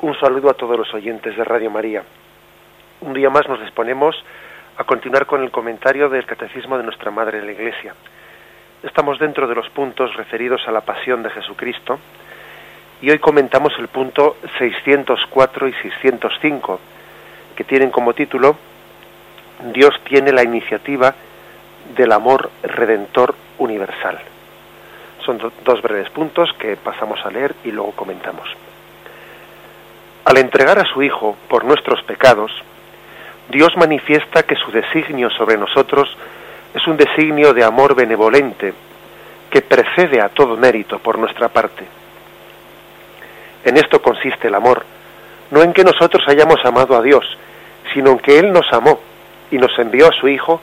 Un saludo a todos los oyentes de Radio María. Un día más nos disponemos a continuar con el comentario del Catecismo de nuestra Madre en la Iglesia. Estamos dentro de los puntos referidos a la pasión de Jesucristo y hoy comentamos el punto 604 y 605, que tienen como título Dios tiene la iniciativa del amor redentor universal. Son dos breves puntos que pasamos a leer y luego comentamos. Al entregar a su Hijo por nuestros pecados, Dios manifiesta que su designio sobre nosotros es un designio de amor benevolente que precede a todo mérito por nuestra parte. En esto consiste el amor, no en que nosotros hayamos amado a Dios, sino en que Él nos amó y nos envió a su Hijo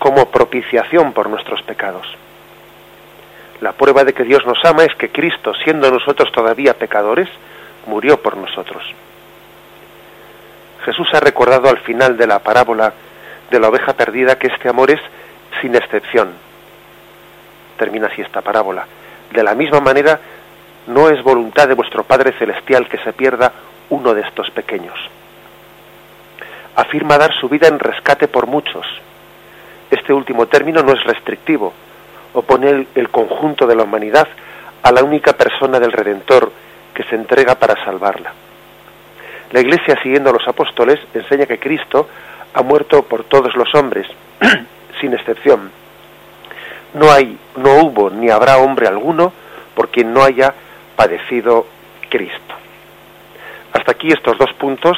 como propiciación por nuestros pecados. La prueba de que Dios nos ama es que Cristo, siendo nosotros todavía pecadores, murió por nosotros. Jesús ha recordado al final de la parábola de la oveja perdida que este amor es sin excepción. Termina así esta parábola. De la misma manera, no es voluntad de vuestro Padre Celestial que se pierda uno de estos pequeños. Afirma dar su vida en rescate por muchos. Este último término no es restrictivo, opone el conjunto de la humanidad a la única persona del Redentor que se entrega para salvarla. La Iglesia, siguiendo a los apóstoles, enseña que Cristo ha muerto por todos los hombres, sin excepción. No hay, no hubo ni habrá hombre alguno por quien no haya padecido Cristo. Hasta aquí estos dos puntos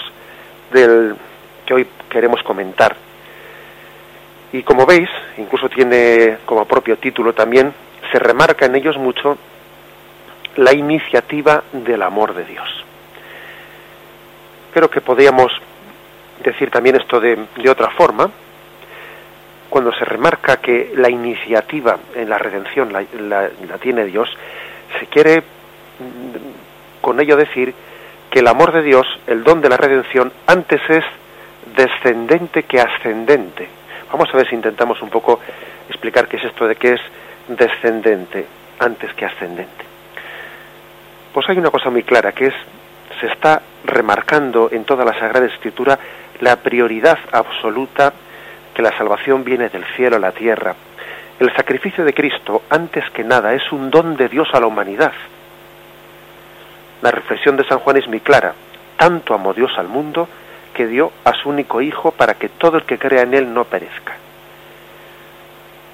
del que hoy queremos comentar. Y como veis, incluso tiene como propio título también, se remarca en ellos mucho la iniciativa del amor de Dios. Creo que podríamos decir también esto de, otra forma, cuando se remarca que la iniciativa en la redención la, la, tiene Dios, se quiere mm, con ello decir que el amor de Dios, el don de la redención, antes es descendente que ascendente. Vamos a ver si intentamos un poco explicar qué es esto de que es descendente antes que ascendente. Pues hay una cosa muy clara, que es, se está remarcando en toda la Sagrada Escritura la prioridad absoluta que la salvación viene del cielo a la tierra. El sacrificio de Cristo, antes que nada, es un don de Dios a la humanidad. La reflexión de San Juan es muy clara. Tanto amó Dios al mundo que dio a su único Hijo para que todo el que crea en Él no perezca.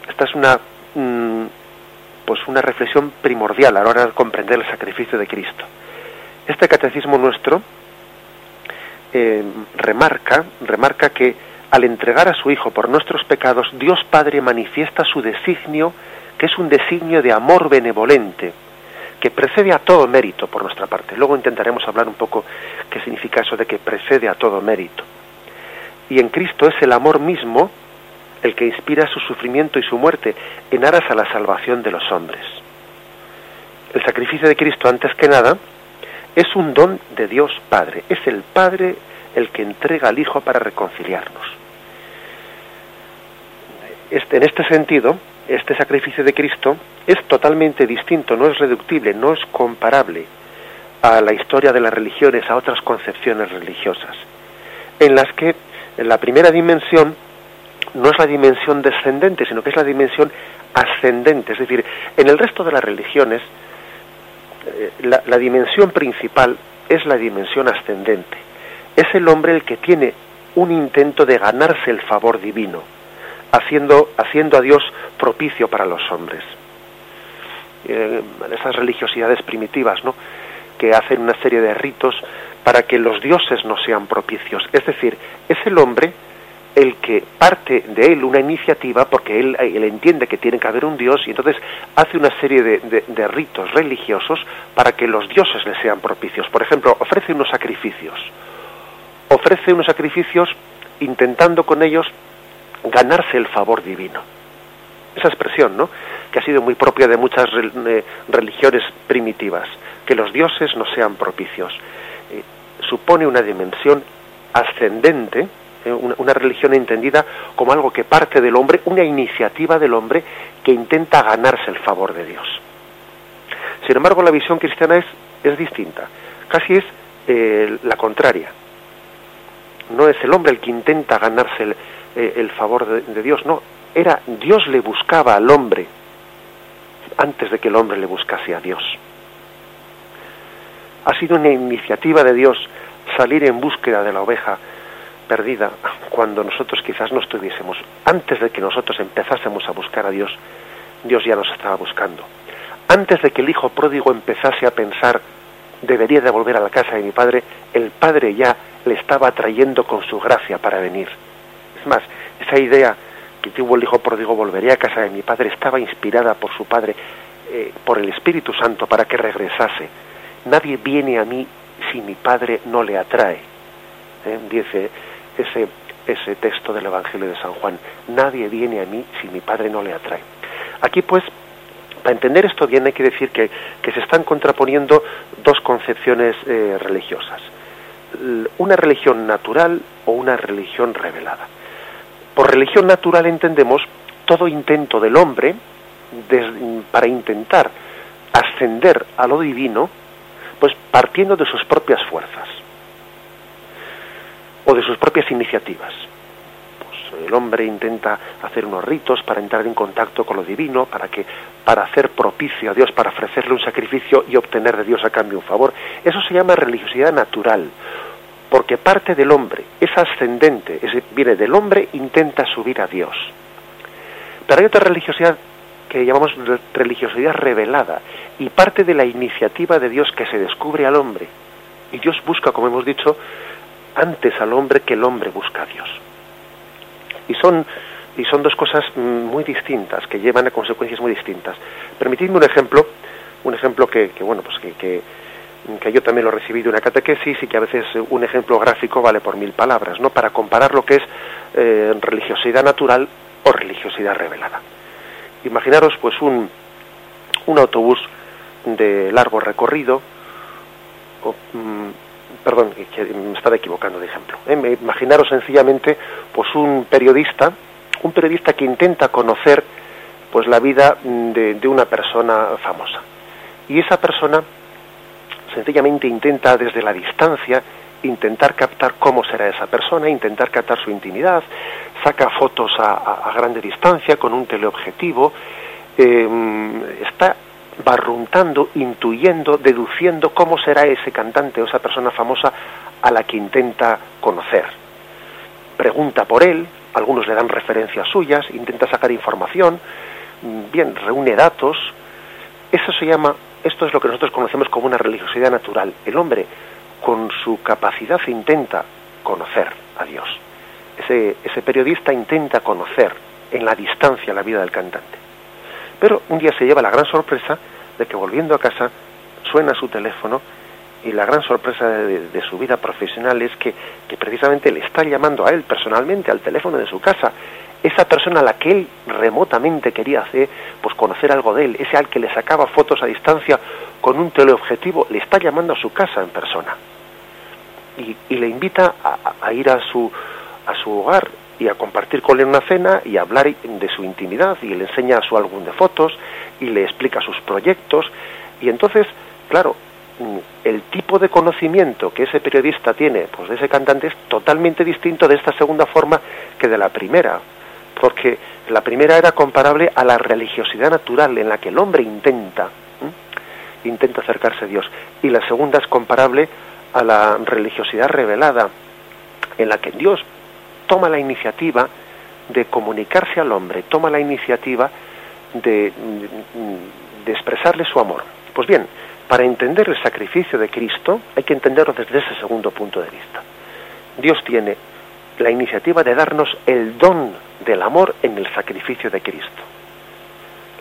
Esta es una mm, pues una reflexión primordial a la hora de comprender el sacrificio de Cristo. Este catecismo nuestro eh, remarca, remarca que al entregar a su Hijo por nuestros pecados, Dios Padre manifiesta su designio, que es un designio de amor benevolente, que precede a todo mérito por nuestra parte. Luego intentaremos hablar un poco qué significa eso de que precede a todo mérito. Y en Cristo es el amor mismo el que inspira su sufrimiento y su muerte en aras a la salvación de los hombres. El sacrificio de Cristo, antes que nada, es un don de Dios Padre. Es el Padre el que entrega al Hijo para reconciliarnos. Este, en este sentido, este sacrificio de Cristo es totalmente distinto, no es reductible, no es comparable a la historia de las religiones, a otras concepciones religiosas, en las que en la primera dimensión no es la dimensión descendente, sino que es la dimensión ascendente. Es decir, en el resto de las religiones, eh, la, la, dimensión principal es la dimensión ascendente. Es el hombre el que tiene un intento de ganarse el favor divino, haciendo, haciendo a Dios propicio para los hombres. Eh, esas religiosidades primitivas, ¿no? que hacen una serie de ritos para que los dioses no sean propicios. Es decir, es el hombre el que parte de él una iniciativa porque él, él, entiende que tiene que haber un dios y entonces hace una serie de, de, de, ritos religiosos para que los dioses le sean propicios. Por ejemplo, ofrece unos sacrificios. Ofrece unos sacrificios intentando con ellos ganarse el favor divino. Esa expresión, ¿no? Que ha sido muy propia de muchas eh, religiones primitivas, que los dioses no sean propicios. Eh, supone una dimensión ascendente, eh, una, religión entendida como algo que parte del hombre, una iniciativa del hombre que intenta ganarse el favor de Dios. Sin embargo, la visión cristiana es, es distinta. Casi es eh, la contraria. No es el hombre el que intenta ganarse el, eh, favor de, Dios, no, era Dios le buscaba al hombre antes de que el hombre le buscase a Dios. Ha sido una iniciativa de Dios salir en búsqueda de la oveja perdida cuando nosotros quizás no estuviésemos. Antes de que nosotros empezásemos a buscar a Dios, Dios ya nos estaba buscando. Antes de que el hijo pródigo empezase a pensar debería de volver a la casa de mi padre, el padre ya le estaba trayendo con su gracia para venir. Es más, esa idea que tuvo el hijo pródigo, volvería a casa de mi padre, estaba inspirada por su padre, eh, por el Espíritu Santo, para que regresase. Nadie viene a mí si mi padre no le atrae. ¿eh? Dice ese, ese texto del Evangelio de San Juan. Nadie viene a mí si mi padre no le atrae. Aquí pues para entender esto bien hay que decir que, se están contraponiendo dos concepciones eh, religiosas. Una religión natural o una religión revelada. Por religión natural entendemos todo intento del hombre para intentar ascender a lo divino, pues partiendo de sus propias fuerzas o de sus propias iniciativas el hombre intenta hacer unos ritos para entrar en contacto con lo divino, para que para hacer propicio a Dios, para ofrecerle un sacrificio y obtener de Dios a cambio un favor. Eso se llama religiosidad natural, porque parte del hombre, es ascendente, viene del hombre, intenta subir a Dios. Pero hay otra religiosidad que llamamos religiosidad revelada y parte de la iniciativa de Dios que se descubre al hombre. Y Dios busca, como hemos dicho, antes al hombre que el hombre busca a Dios y son y son dos cosas muy distintas que llevan a consecuencias muy distintas. Permitidme un ejemplo, un ejemplo que, bueno pues que, que, yo también lo recibí de una catequesis y que a veces un ejemplo gráfico vale por mil palabras, ¿no? Para comparar lo que es eh, religiosidad natural o religiosidad revelada. Imaginaros pues un, un autobús de largo recorrido, o, mm, perdón, que me estaba equivocando de ejemplo. ¿eh? Imaginaros sencillamente, pues un periodista, un periodista que intenta conocer, pues la vida de, una persona famosa. Y esa persona sencillamente intenta desde la distancia intentar captar cómo será esa persona, intentar captar su intimidad, saca fotos a, grande distancia con un teleobjetivo, eh, está barruntando, intuyendo, deduciendo cómo será ese cantante o esa persona famosa a la que intenta conocer. Pregunta por él, algunos le dan referencias suyas, intenta sacar información, bien, reúne datos. Eso se llama, esto es lo que nosotros conocemos como una religiosidad natural. El hombre, con su capacidad, intenta conocer a Dios. Ese, ese periodista intenta conocer en la distancia la vida del cantante. Pero un día se lleva la gran sorpresa de que volviendo a casa suena su teléfono y la gran sorpresa de, su vida profesional es que, precisamente le está llamando a él personalmente al teléfono de su casa. Esa persona a la que él remotamente quería hacer, pues conocer algo de él, ese al que le sacaba fotos a distancia con un teleobjetivo, le está llamando a su casa en persona. Y, le invita a, ir a su, a su hogar y a compartir con él una cena y a hablar de su intimidad y le enseña su álbum de fotos y le explica sus proyectos. Y entonces, claro, mm, el tipo de conocimiento que ese periodista tiene pues de ese cantante es totalmente distinto de esta segunda forma que de la primera, porque la primera era comparable a la religiosidad natural en la que el hombre intenta intenta acercarse a Dios. Y la segunda es comparable a la religiosidad revelada en la que Dios toma la iniciativa de comunicarse al hombre, toma la iniciativa de, expresarle su amor. Pues bien, para entender el sacrificio de Cristo hay que entenderlo desde ese segundo punto de vista. Dios tiene la iniciativa de darnos el don del amor en el sacrificio de Cristo.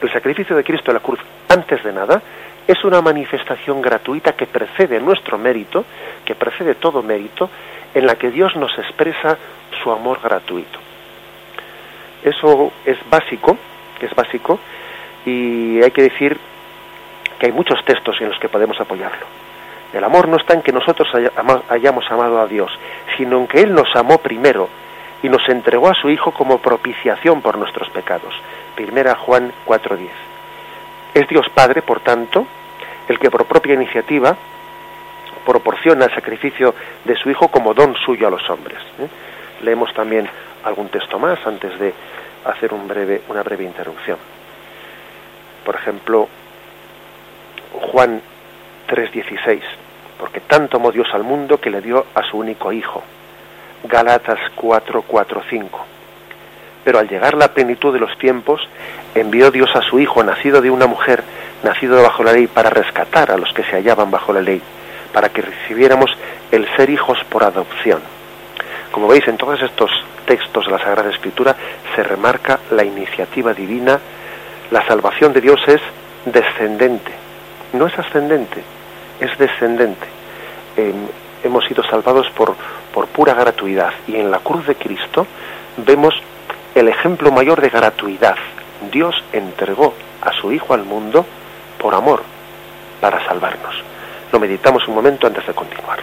El sacrificio de Cristo en la cruz, antes de nada, es una manifestación gratuita que precede nuestro mérito, que precede todo mérito, en la que Dios nos expresa su amor gratuito. Eso es básico, es básico, y hay que decir que hay muchos textos en los que podemos apoyarlo. El amor no está en que nosotros hayamos amado a Dios, sino en que Él nos amó primero y nos entregó a su Hijo como propiciación por nuestros pecados. Primera Juan 4:10. Es Dios Padre, por tanto, el que por propia iniciativa proporciona el sacrificio de su Hijo como don suyo a los hombres. ¿eh? Leemos también algún texto más antes de hacer un breve, una breve interrupción. Por ejemplo, Juan 3:16, porque tanto amó Dios al mundo que le dio a su único Hijo. Galatas 4, 5. Pero al llegar la plenitud de los tiempos, envió Dios a su Hijo, nacido de una mujer, nacido bajo la ley, para rescatar a los que se hallaban bajo la ley, para que recibiéramos el ser hijos por adopción. Como veis, en todos estos textos de la Sagrada Escritura se remarca la iniciativa divina, la salvación de Dios es descendente, no es ascendente, es descendente. Em, hemos sido salvados por, por pura gratuidad y en la cruz de Cristo vemos el ejemplo mayor de gratuidad. Dios entregó a su Hijo al mundo por amor, para salvarnos. Lo meditamos un momento antes de continuar.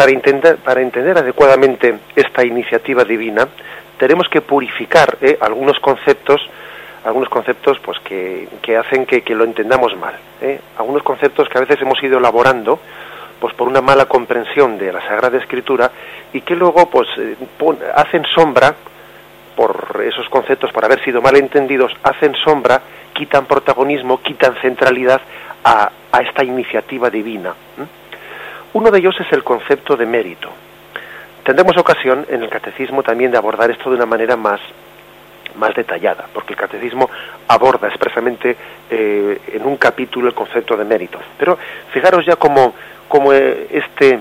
Para entender, para entender adecuadamente esta iniciativa divina, tenemos que purificar ¿eh? algunos conceptos, algunos conceptos pues que, hacen que, lo entendamos mal, ¿eh? algunos conceptos que a veces hemos ido elaborando pues por una mala comprensión de la Sagrada Escritura y que luego pues eh, hacen sombra por esos conceptos, por haber sido mal entendidos, hacen sombra, quitan protagonismo, quitan centralidad a esta iniciativa divina. Uno de ellos es el concepto de mérito. Tendremos ocasión en el catecismo también de abordar esto de una manera más, más detallada, porque el catecismo aborda expresamente eh, en un capítulo el concepto de mérito. Pero fijaros ya como, como eh, este,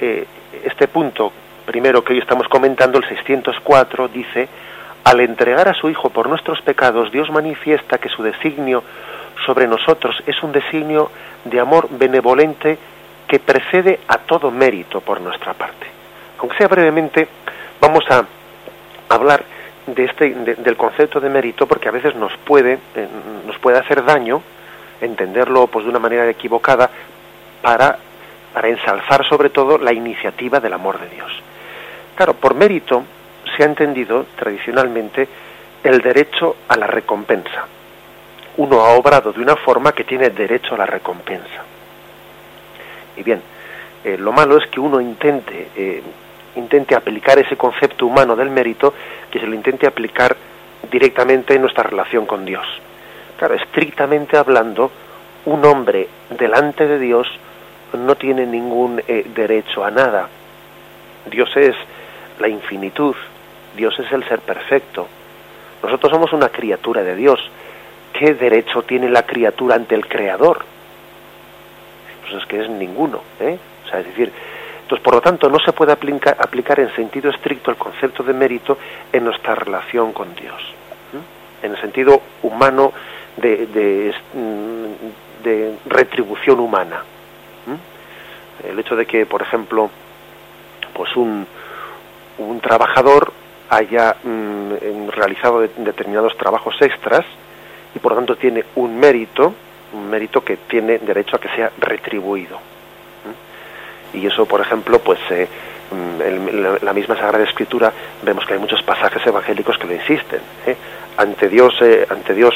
eh, este punto primero que hoy estamos comentando, el 604, dice, al entregar a su Hijo por nuestros pecados, Dios manifiesta que su designio sobre nosotros es un designio de amor benevolente que precede a todo mérito por nuestra parte. Aunque sea brevemente, vamos a hablar de este, del concepto de mérito porque a veces nos puede, eh, nos puede hacer daño entenderlo pues, de una manera equivocada para, para ensalzar sobre todo la iniciativa del amor de Dios. Claro, por mérito se ha entendido tradicionalmente el derecho a la recompensa. Uno ha obrado de una forma que tiene derecho a la recompensa. Y bien, eh, lo malo es que uno intente eh, intente aplicar ese concepto humano del mérito, que se lo intente aplicar directamente en nuestra relación con Dios. Claro, estrictamente hablando, un hombre delante de Dios no tiene ningún eh, derecho a nada. Dios es la infinitud, Dios es el ser perfecto. Nosotros somos una criatura de Dios. ¿Qué derecho tiene la criatura ante el Creador? Pues es que es ninguno. ¿eh? O sea, es decir, entonces, por lo tanto, no se puede aplicar, aplicar en sentido estricto el concepto de mérito en nuestra relación con Dios. En el sentido humano de, de, de retribución humana. El hecho de que, por ejemplo, pues un, un trabajador haya mm, realizado determinados trabajos extras y por lo tanto tiene un mérito, un mérito que tiene derecho a que sea retribuido. Y eso, por ejemplo, pues eh, mm, en la misma Sagrada Escritura vemos que hay muchos pasajes evangélicos que lo insisten. ¿eh? Ante Dios, eh, ante Dios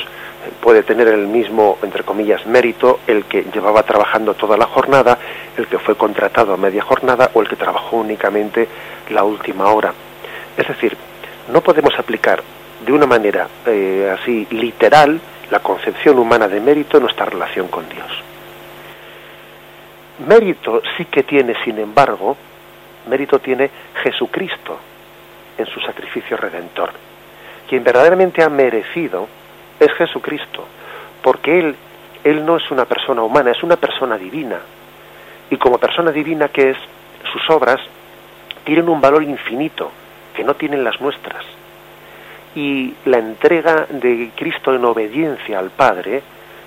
puede tener el mismo, entre comillas, mérito el que llevaba trabajando toda la jornada, el que fue contratado a media jornada o el que trabajó únicamente la última hora. Es decir, no podemos aplicar de una manera eh, así literal la concepción humana de mérito en nuestra relación con Dios. Mérito sí que tiene, sin embargo, mérito tiene Jesucristo en su sacrificio redentor. Quien verdaderamente ha merecido es Jesucristo, porque Él, Él no es una persona humana, es una persona divina. Y como persona divina que es, sus obras tienen un valor infinito que no tienen las nuestras. Y la entrega de Cristo en obediencia al Padre,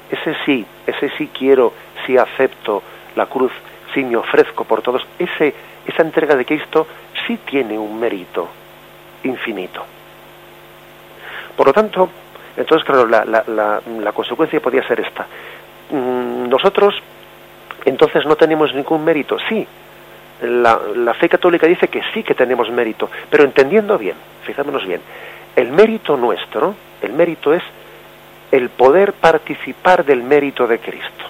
ese sí, ese sí quiero, sí acepto la cruz, sí me ofrezco por todos, ese, esa entrega de Cristo sí tiene un mérito infinito. Por lo tanto, entonces, claro, la, la, la, consecuencia podría ser esta. Mm, nosotros, entonces, no tenemos ningún mérito. Sí, la, la, fe católica dice que sí que tenemos mérito, pero entendiendo bien, fijámonos bien, el mérito nuestro, el mérito es el poder participar del mérito de Cristo.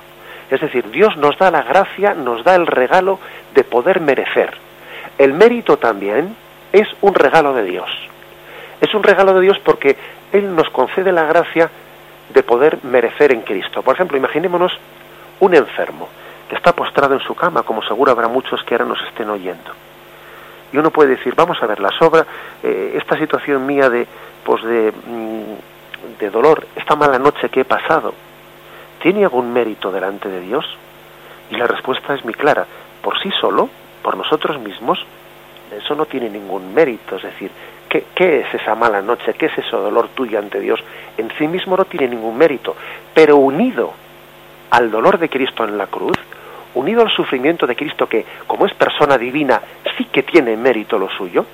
Es decir, Dios nos da la gracia, nos da el regalo de poder merecer. El mérito también es un regalo de Dios. Es un regalo de Dios porque Él nos concede la gracia de poder merecer en Cristo. Por ejemplo, imaginémonos un enfermo que está postrado en su cama, como seguro habrá muchos que ahora nos estén oyendo. Y uno puede decir, vamos a ver, la sobra, eh, esta situación mía de, pues de, mm, de dolor, esta mala noche que he pasado, ¿tiene algún mérito delante de Dios? Y la respuesta es muy clara, por sí solo, por nosotros mismos, eso no tiene ningún mérito, es decir, ¿Qué, es esa mala noche? ¿Qué es ese dolor tuyo ante Dios? En sí mismo no tiene ningún mérito, pero unido al dolor de Cristo en la cruz, unido al sufrimiento de Cristo que, como es persona divina, sí que tiene mérito lo suyo,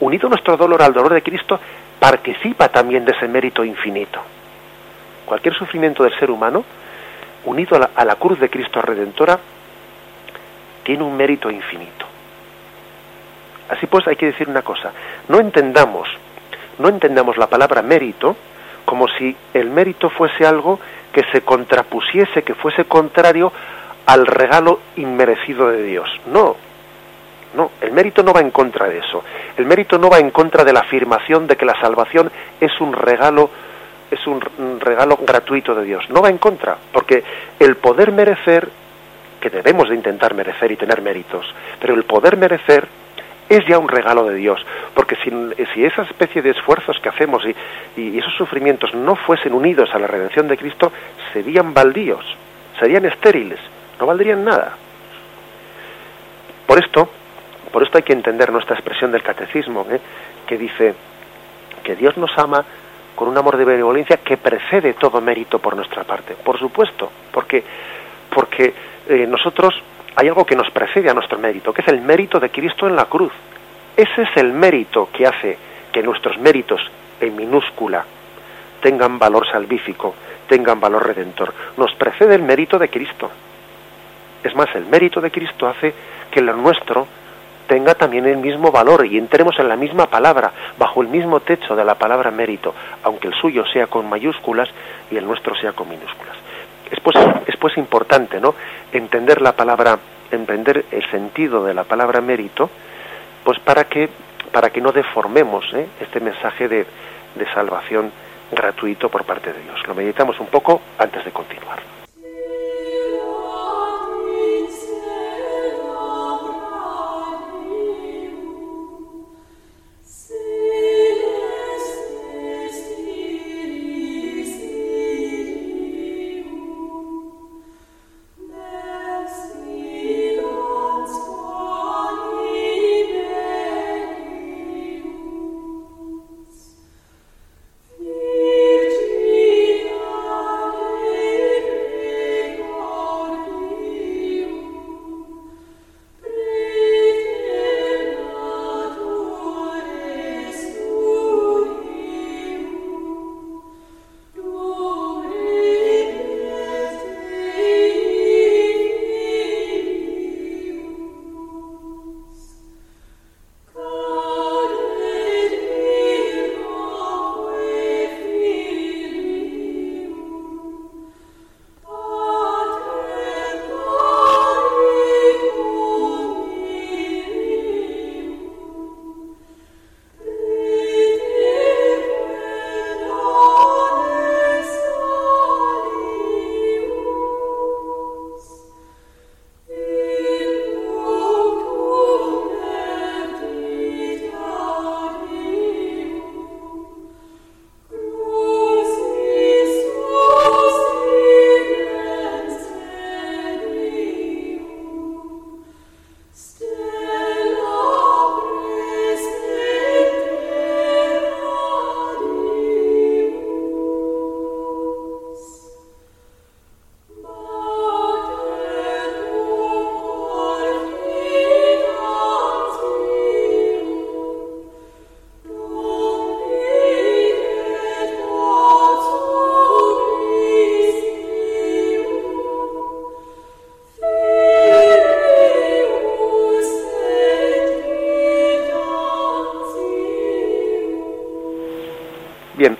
unido nuestro dolor al dolor de Cristo, participa también de ese mérito infinito. Cualquier sufrimiento del ser humano, unido a la, a la cruz de Cristo Redentora, tiene un mérito infinito. Así pues, hay que decir una cosa, no entendamos, no entendamos la palabra mérito como si el mérito fuese algo que se contrapusiese, que fuese contrario al regalo inmerecido de Dios. No, no, el mérito no va en contra de eso. El mérito no va en contra de la afirmación de que la salvación es un regalo es un regalo gratuito de Dios. No va en contra, porque el poder merecer, que debemos de intentar merecer y tener méritos, pero el poder merecer es ya un regalo de Dios, porque si, esa especie de esfuerzos que hacemos y, esos sufrimientos no fuesen unidos a la redención de Cristo, serían baldíos, serían estériles, no valdrían nada. Por esto, por esto hay que entender nuestra expresión del catecismo, ¿eh? que dice que Dios nos ama con un amor de benevolencia que precede todo mérito por nuestra parte. Por supuesto, porque, porque eh, nosotros hay algo que nos precede a nuestro mérito, que es el mérito de Cristo en la cruz. Ese es el mérito que hace que nuestros méritos en minúscula tengan valor salvífico, tengan valor redentor. Nos precede el mérito de Cristo. Es más, el mérito de Cristo hace que lo nuestro tenga también el mismo valor y entremos en la misma palabra, bajo el mismo techo de la palabra mérito, aunque el suyo sea con mayúsculas y el nuestro sea con minúsculas es pues, es pues importante, ¿no? Entender la palabra, entender el sentido de la palabra mérito, pues para que para que no deformemos ¿eh? este mensaje de, de salvación gratuito por parte de Dios. Lo meditamos un poco antes de continuar.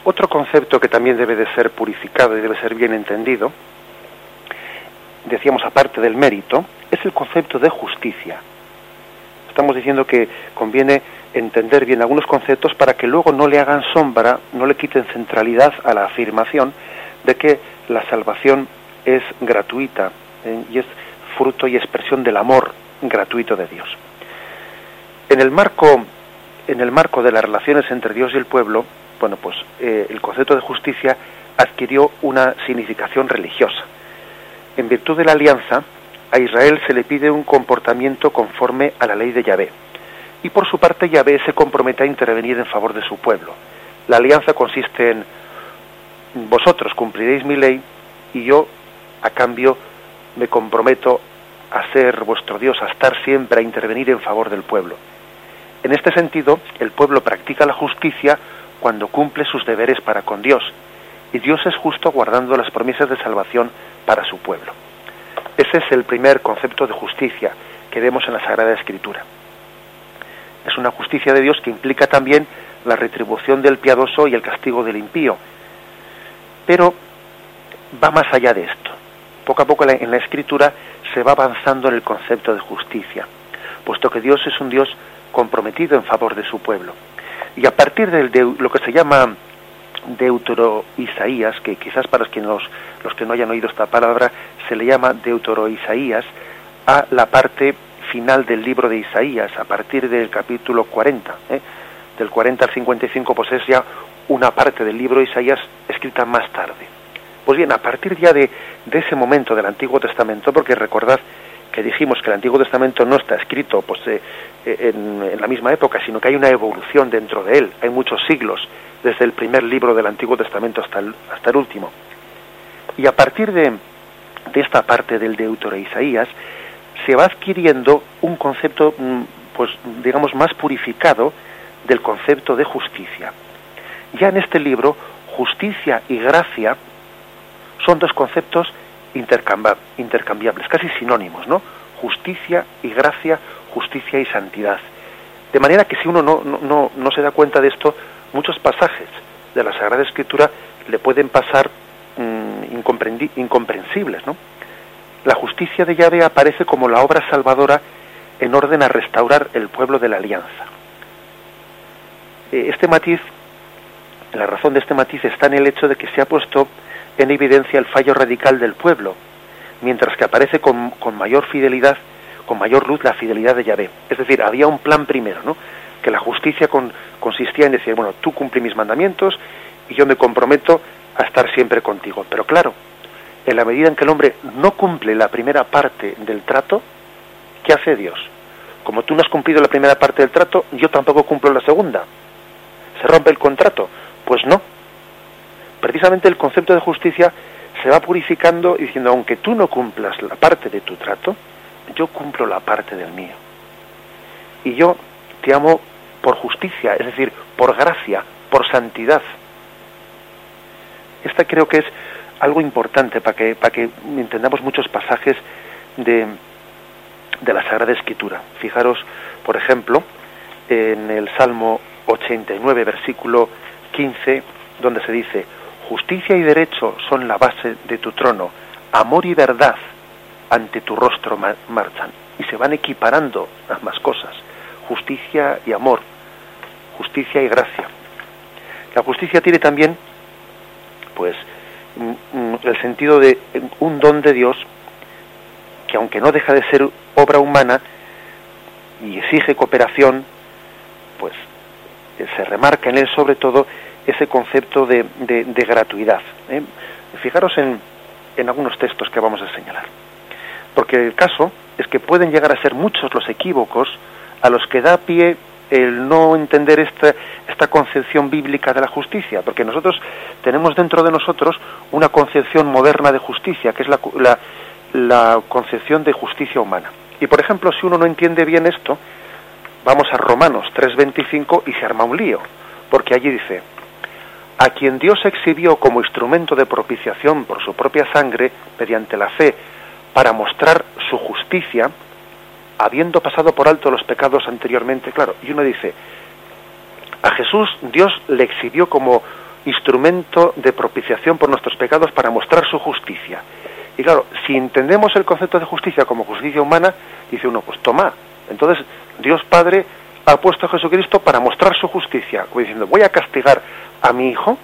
Otro concepto que también debe de ser purificado y debe ser bien entendido, decíamos aparte del mérito, es el concepto de justicia. Estamos diciendo que conviene entender bien algunos conceptos para que luego no le hagan sombra, no le quiten centralidad a la afirmación de que la salvación es gratuita ¿eh? y es fruto y expresión del amor gratuito de Dios. En el marco en el marco de las relaciones entre Dios y el pueblo, bueno, pues eh, el concepto de justicia adquirió una significación religiosa. En virtud de la alianza, a Israel se le pide un comportamiento conforme a la ley de Yahvé. Y por su parte, Yahvé se compromete a intervenir en favor de su pueblo. La alianza consiste en vosotros cumpliréis mi ley y yo, a cambio, me comprometo a ser vuestro Dios, a estar siempre, a intervenir en favor del pueblo. En este sentido, el pueblo practica la justicia cuando cumple sus deberes para con Dios, y Dios es justo guardando las promesas de salvación para su pueblo. Ese es el primer concepto de justicia que vemos en la Sagrada Escritura. Es una justicia de Dios que implica también la retribución del piadoso y el castigo del impío. Pero va más allá de esto. Poco a poco en la Escritura se va avanzando en el concepto de justicia, puesto que Dios es un Dios comprometido en favor de su pueblo. Y a partir de, lo que se llama Deutero Isaías, que quizás para los que, los que no hayan oído esta palabra se le llama Deutero Isaías, a la parte final del libro de Isaías, a partir del capítulo 40, ¿eh? del 40 al 55, pues es ya una parte del libro de Isaías escrita más tarde. Pues bien, a partir ya de, de ese momento del Antiguo Testamento, porque recordad que dijimos que el Antiguo Testamento no está escrito pues, eh, en, la misma época, sino que hay una evolución dentro de él. Hay muchos siglos, desde el primer libro del Antiguo Testamento hasta el, hasta el último. Y a partir de, de esta parte del Deutero Isaías, se va adquiriendo un concepto, mm, pues digamos, más purificado del concepto de justicia. Ya en este libro, justicia y gracia son dos conceptos intercambiables, casi sinónimos, ¿no? Justicia y gracia, justicia y santidad. De manera que si uno no, no, no se da cuenta de esto, muchos pasajes de la Sagrada Escritura le pueden pasar mmm, incomprensibles, ¿no? La justicia de Yahvé aparece como la obra salvadora en orden a restaurar el pueblo de la alianza. Eh, este matiz, la razón de este matiz está en el hecho de que se ha puesto en evidencia el fallo radical del pueblo, mientras que aparece con, mayor fidelidad, con mayor luz la fidelidad de Yahvé. Es decir, había un plan primero, ¿no? Que la justicia consistía en decir, bueno, tú cumple mis mandamientos y yo me comprometo a estar siempre contigo. Pero claro, en la medida en que el hombre no cumple la primera parte del trato, ¿qué hace Dios? Como tú no has cumplido la primera parte del trato, yo tampoco cumplo la segunda. ¿Se rompe el contrato? Pues no. Precisamente el concepto de justicia se va purificando diciendo, aunque tú no cumplas la parte de tu trato, yo cumplo la parte del mío. Y yo te amo por justicia, es decir, por gracia, por santidad. Esta creo que es algo importante para que, para que entendamos muchos pasajes de, de la Sagrada Escritura. Fijaros, por ejemplo, en el Salmo 89, versículo 15, donde se dice, justicia y derecho son la base de tu trono, amor y verdad ante tu rostro marchan. Y se van equiparando las más cosas, justicia y amor, justicia y gracia. La justicia tiene también, pues, mm, mm, el sentido de un don de Dios que aunque no deja de ser obra humana y exige cooperación, pues eh, se remarca en él sobre todo ese concepto de, de, gratuidad. ¿eh? Fijaros en, en algunos textos que vamos a señalar. Porque el caso es que pueden llegar a ser muchos los equívocos a los que da pie el no entender esta, esta concepción bíblica de la justicia, porque nosotros tenemos dentro de nosotros una concepción moderna de justicia, que es la, la, la concepción de justicia humana. Y por ejemplo, si uno no entiende bien esto, vamos a Romanos 3:25 y se arma un lío, porque allí dice, a quien Dios exhibió como instrumento de propiciación por su propia sangre, mediante la fe, para mostrar su justicia, habiendo pasado por alto los pecados anteriormente, claro, y uno dice, a Jesús Dios le exhibió como instrumento de propiciación por nuestros pecados para mostrar su justicia. Y claro, si entendemos el concepto de justicia como justicia humana, dice uno, pues toma, entonces Dios Padre ha puesto a Jesucristo para mostrar su justicia, diciendo, voy a castigar a mi hijo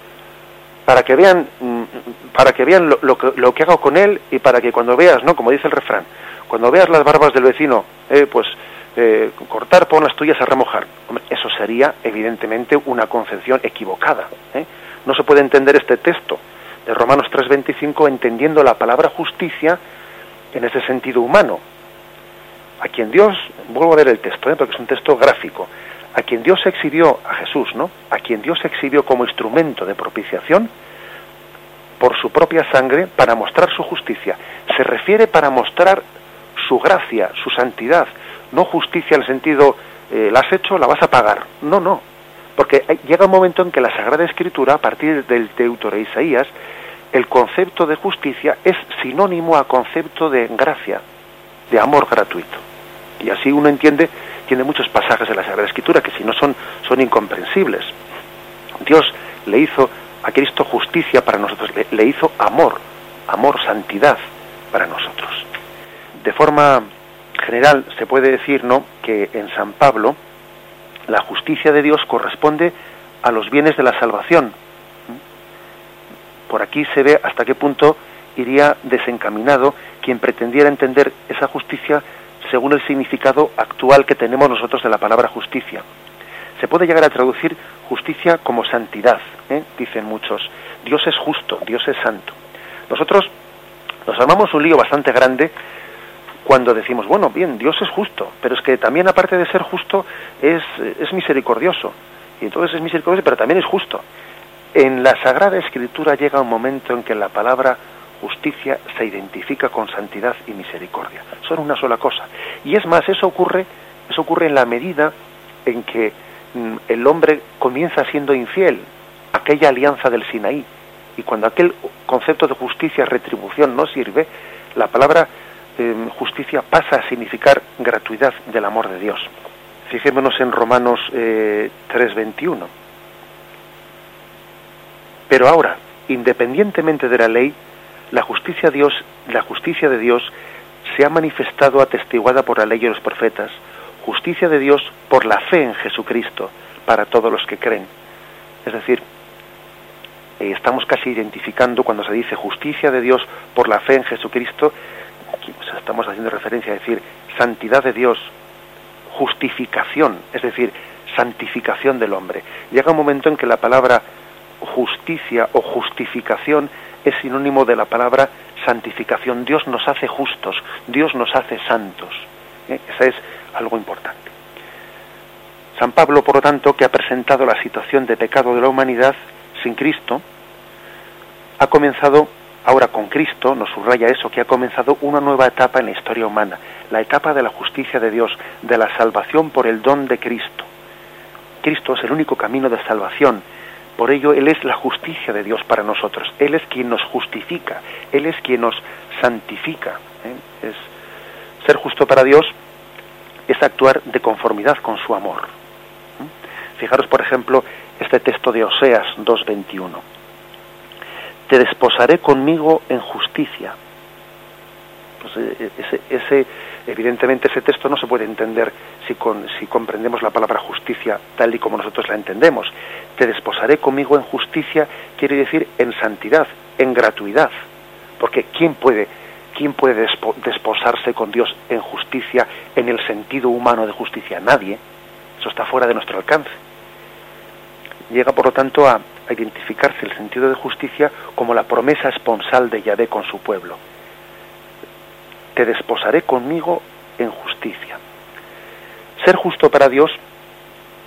para que vean mm, para que vean lo, que, lo que hago con él y para que cuando veas no como dice el refrán cuando veas las barbas del vecino eh, pues eh, cortar pon las tuyas a remojar eso sería evidentemente una concepción equivocada ¿eh? no se puede entender este texto de Romanos 3:25 entendiendo la palabra justicia en ese sentido humano a quien Dios vuelvo a ver el texto porque es un texto gráfico a quien Dios exhibió, a Jesús, ¿no? A quien Dios exhibió como instrumento de propiciación por su propia sangre para mostrar su justicia. Se refiere para mostrar su gracia, su santidad, no justicia en el sentido, eh, la has hecho, la vas a pagar. No, no. Porque llega un momento en que la Sagrada Escritura, a partir del Teutore Isaías, el concepto de justicia es sinónimo a concepto de gracia, de amor gratuito. Y así uno entiende tiene muchos pasajes de la Sagrada Escritura que si no son, son incomprensibles. Dios le hizo a Cristo justicia para nosotros, le, hizo amor, amor, santidad para nosotros. De forma general se puede decir ¿no? que en San Pablo la justicia de Dios corresponde a los bienes de la salvación. Por aquí se ve hasta qué punto iría desencaminado quien pretendiera entender esa justicia según el significado actual que tenemos nosotros de la palabra justicia. Se puede llegar a traducir justicia como santidad, ¿eh? dicen muchos. Dios es justo, Dios es santo. Nosotros nos armamos un lío bastante grande cuando decimos, bueno, bien, Dios es justo, pero es que también aparte de ser justo es, es misericordioso. Y entonces es misericordioso, pero también es justo. En la Sagrada Escritura llega un momento en que la palabra justicia se identifica con santidad y misericordia. Son una sola cosa. Y es más, eso ocurre, eso ocurre en la medida en que mm, el hombre comienza siendo infiel, aquella alianza del Sinaí. Y cuando aquel concepto de justicia, retribución no sirve, la palabra em, justicia pasa a significar gratuidad del amor de Dios. Fijémonos en Romanos 3:21. Eh, Pero ahora, independientemente de la ley, la justicia, Dios, la justicia de Dios se ha manifestado atestiguada por la ley y los profetas, justicia de Dios por la fe en Jesucristo para todos los que creen. Es decir, eh, estamos casi identificando cuando se dice justicia de Dios por la fe en Jesucristo, aquí, estamos haciendo referencia a decir santidad de Dios, justificación, es decir, santificación del hombre. Llega un momento en que la palabra justicia o justificación es sinónimo de la palabra santificación. Dios nos hace justos, Dios nos hace santos. ¿Eh? Eso es algo importante. San Pablo, por lo tanto, que ha presentado la situación de pecado de la humanidad sin Cristo, ha comenzado, ahora con Cristo, nos subraya eso, que ha comenzado una nueva etapa en la historia humana, la etapa de la justicia de Dios, de la salvación por el don de Cristo. Cristo es el único camino de salvación, por ello Él es la justicia de Dios para nosotros, Él es quien nos justifica, Él es quien nos santifica. ¿eh? Es, ser justo para Dios es actuar de conformidad con su amor. ¿eh? Fijaros, por ejemplo, este texto de Oseas 2.21 te desposaré conmigo en justicia. Pues eh, ese, ese, evidentemente ese texto no se puede entender si, comprendemos la palabra justicia tal y como nosotros la entendemos. Te desposaré conmigo en justicia quiere decir en santidad, en gratuidad. Porque ¿quién puede, quién puede desposarse con Dios en justicia, en el sentido humano de justicia? Nadie. Eso está fuera de nuestro alcance. Llega, por lo tanto, a, a identificarse el sentido de justicia como la promesa esponsal de Yahvé con su pueblo. Te desposaré conmigo en justicia. Ser justo para Dios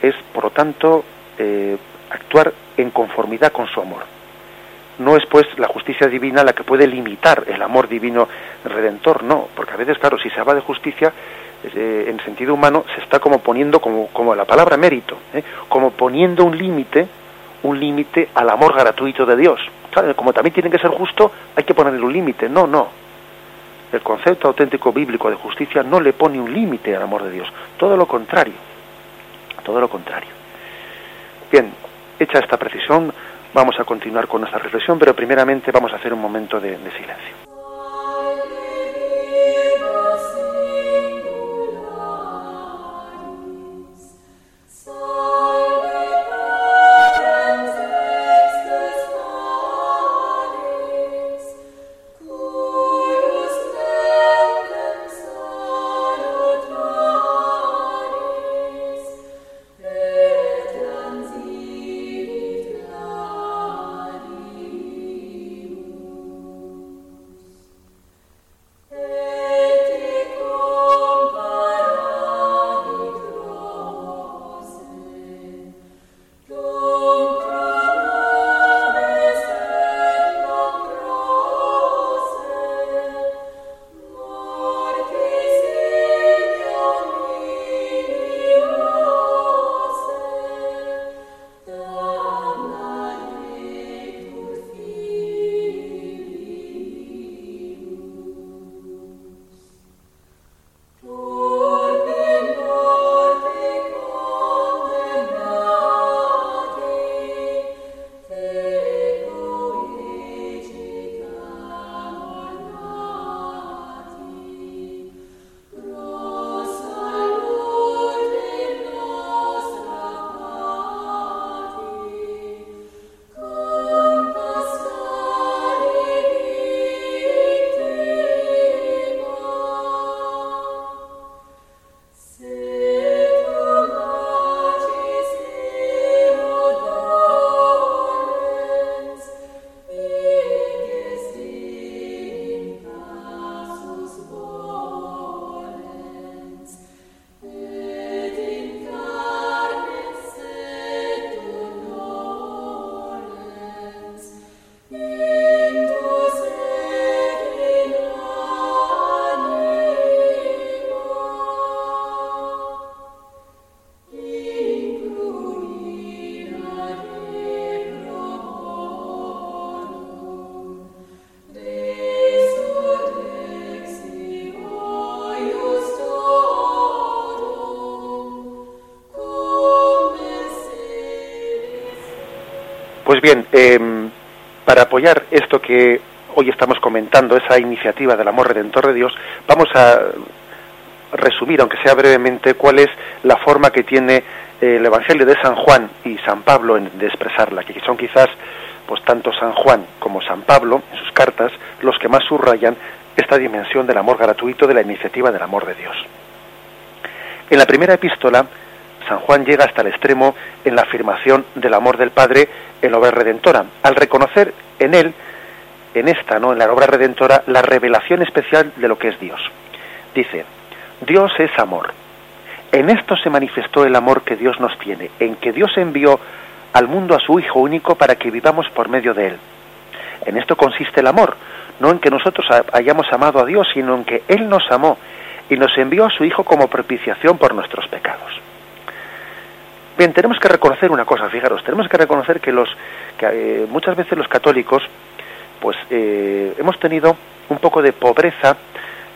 es, por lo tanto, eh, actuar en conformidad con su amor. No es pues la justicia divina la que puede limitar el amor divino redentor, no, porque a veces, claro, si se habla de justicia eh, en sentido humano, se está como poniendo, como, como la palabra mérito, ¿eh? como poniendo un límite un límite al amor gratuito de Dios. Como también tiene que ser justo, hay que ponerle un límite. No, no. El concepto auténtico bíblico de justicia no le pone un límite al amor de Dios. Todo lo contrario. Todo lo contrario. Bien, hecha esta precisión, vamos a continuar con nuestra reflexión, pero primeramente vamos a hacer un momento de silencio. Pues bien, em, para apoyar esto que hoy estamos comentando, esa iniciativa del amor redentor de Dios, vamos a, resumir, aunque sea brevemente, cuál es la forma que tiene eh, el Evangelio de San Juan y San Pablo en, de expresarla, que son quizás pues tanto San Juan como San Pablo en sus cartas los que más subrayan esta dimensión del amor gratuito de la iniciativa del amor de Dios. En la primera epístola, San Juan llega hasta el extremo en la afirmación del amor del Padre en la obra redentora, al reconocer en él, en esta, ¿no? en la obra redentora, la revelación especial de lo que es Dios. Dice, Dios es amor. En esto se manifestó el amor que Dios nos tiene, en que Dios envió al mundo a su Hijo único para que vivamos por medio de Él. En esto consiste el amor, no en que nosotros hayamos amado a Dios, sino en que Él nos amó y nos envió a su Hijo como propiciación por nuestros pecados. Bien, tenemos que reconocer una cosa, fijaros, tenemos que reconocer que los que eh, muchas veces los católicos, pues eh, hemos tenido un poco de pobreza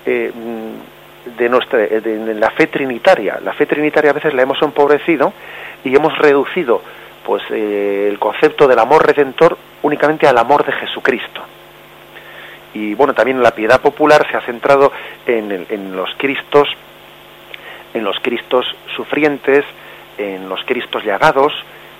eh, de nuestra de, la fe trinitaria. La fe trinitaria a veces la hemos empobrecido y hemos reducido pues el concepto del amor redentor únicamente al amor de Jesucristo y bueno también la piedad popular se ha centrado en, en los cristos en los cristos sufrientes en los cristos llagados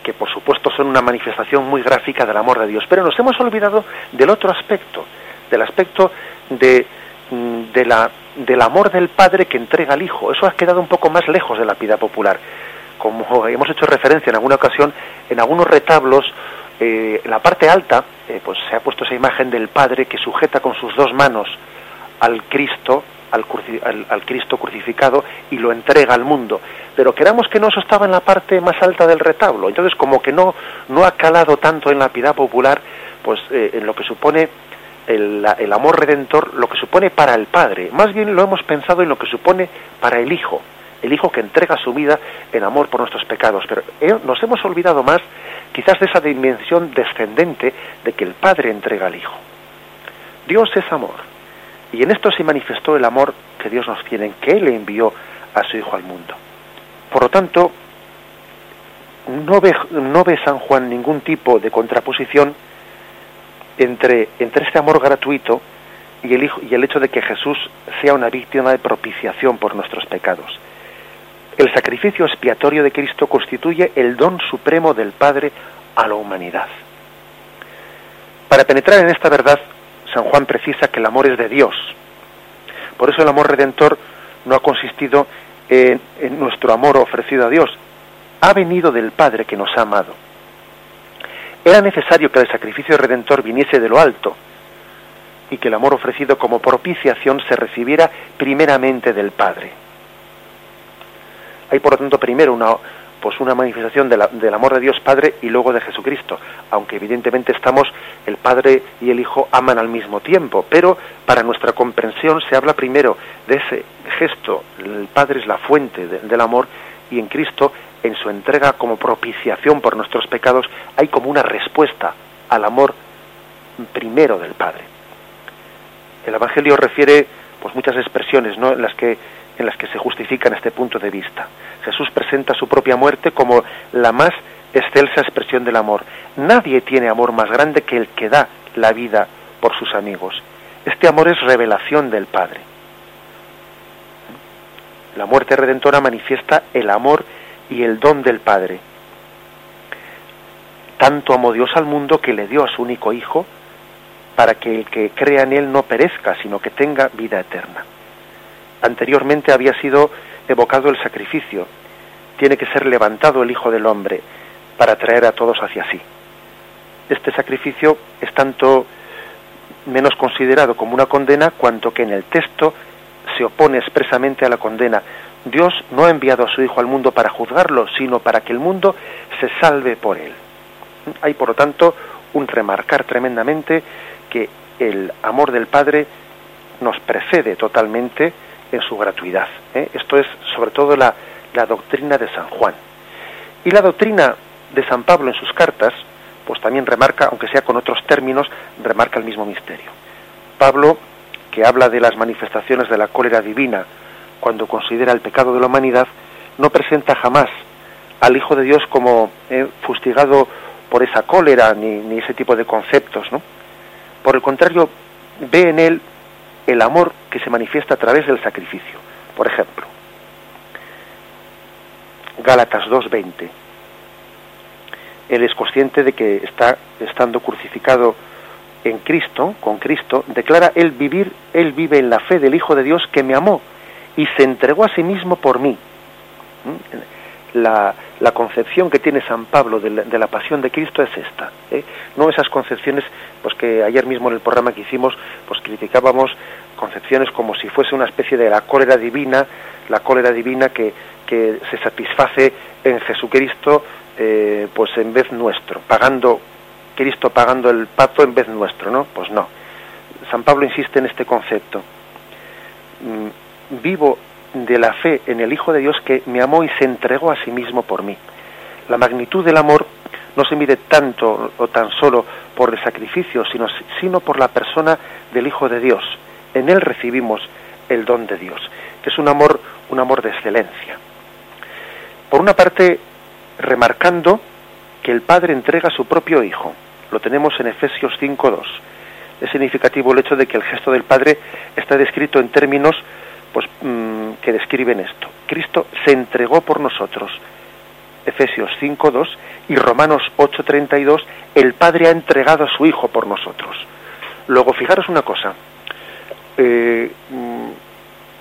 que por supuesto son una manifestación muy gráfica del amor de Dios. Pero nos hemos olvidado del otro aspecto del aspecto de, mm, de la, del amor del padre que entrega al hijo. Eso ha quedado un poco más lejos de la piedad popular. Como hemos hecho referencia en alguna ocasión en algunos retablos eh, en la parte alta eh, pues se ha puesto esa imagen del Padre que sujeta con sus dos manos al Cristo, al, al, Cristo crucificado y lo entrega al mundo. Pero queramos que no, eso estaba en la parte más alta del retablo. Entonces, como que no, no ha calado tanto en la piedad popular, pues eh, en lo que supone el, el, amor redentor, lo que supone para el Padre. Más bien lo hemos pensado en lo que supone para el Hijo. El Hijo que entrega su vida en amor por nuestros pecados. Pero nos hemos olvidado más quizás de esa dimensión descendente de que el Padre entrega al Hijo. Dios es amor, y en esto se manifestó el amor que Dios nos tiene, en que Él envió a su Hijo al mundo. Por lo tanto, no ve, San Juan ningún tipo de contraposición entre, este amor gratuito y el, y el hecho de que Jesús sea una víctima de propiciación por nuestros pecados. El sacrificio expiatorio de Cristo constituye el don supremo del Padre a la humanidad. Para penetrar en esta verdad, San Juan precisa que el amor es de Dios. Por eso el amor redentor no ha consistido en, nuestro amor ofrecido a Dios, ha venido del Padre que nos ha amado. Era necesario que el sacrificio redentor viniese de lo alto y que el amor ofrecido como propiciación se recibiera primeramente del Padre. Hay por lo tanto primero una, pues una manifestación del amor de Dios Padre y luego de Jesucristo, aunque evidentemente estamos, el Padre y el Hijo aman al mismo tiempo, pero para nuestra comprensión se habla primero de ese gesto, el Padre es la fuente del amor y en Cristo, en su entrega como propiciación por nuestros pecados, hay como una respuesta al amor primero del Padre. El Evangelio refiere pues muchas expresiones ¿no? en las que en las que se justifican este punto de vista. Jesús presenta su propia muerte como la más excelsa expresión del amor. Nadie tiene amor más grande que el que da la vida por sus amigos. Este amor es revelación del Padre. La muerte redentora manifiesta el amor y el don del Padre. Tanto amó Dios al mundo que le dio a su único Hijo para que el que crea en Él no perezca, sino que tenga vida eterna anteriormente había sido evocado el sacrificio. Tiene que ser levantado el Hijo del Hombre para traer a todos hacia sí. Este sacrificio es tanto menos considerado como una condena cuanto que en el texto se opone expresamente a la condena. Dios no ha enviado a su Hijo al mundo para juzgarlo, sino para que el mundo se salve por él. Hay, por lo tanto, un remarcar tremendamente que el amor del Padre nos precede totalmente en su gratuidad. ¿eh? Esto es sobre todo la, la doctrina de San Juan. Y la doctrina de San Pablo en sus cartas, pues también remarca, aunque sea con otros términos, remarca el mismo misterio. Pablo, que habla de las manifestaciones de la cólera divina cuando considera el pecado de la humanidad, no presenta jamás al Hijo de Dios como eh, fustigado por esa cólera ni, ni, ese tipo de conceptos, ¿no? Por el contrario, ve en él el amor que se manifiesta a través del sacrificio. Por ejemplo, Gálatas 2.20. Él es consciente de que está estando crucificado en Cristo, con Cristo, declara él vivir, él vive en la fe del Hijo de Dios que me amó y se entregó a sí mismo por mí. ¿Mm? La, la concepción que tiene San Pablo de la, pasión de Cristo es esta, ¿eh? no esas concepciones, pues que ayer mismo en el programa que hicimos, pues criticábamos concepciones como si fuese una especie de la cólera divina, la cólera divina que, que se satisface en Jesucristo, eh, pues en vez nuestro, pagando Cristo pagando el pato en vez nuestro, ¿no? Pues no. San Pablo insiste en este concepto. Mm, vivo de la fe en el Hijo de Dios que me amó y se entregó a sí mismo por mí. La magnitud del amor no se mide tanto o tan solo por el sacrificio, sino, sino por la persona del Hijo de Dios. En él recibimos el don de Dios, que es un amor, un amor de excelencia. Por una parte, remarcando que el Padre entrega a su propio Hijo. Lo tenemos en Efesios 5.2. Es significativo el hecho de que el gesto del Padre está descrito en términos pues, mm, que describen esto. Cristo se entregó por nosotros. Efesios 5.2 y Romanos 8.32, el Padre ha entregado a su Hijo por nosotros. Luego, fijaros una cosa. Eh, mm,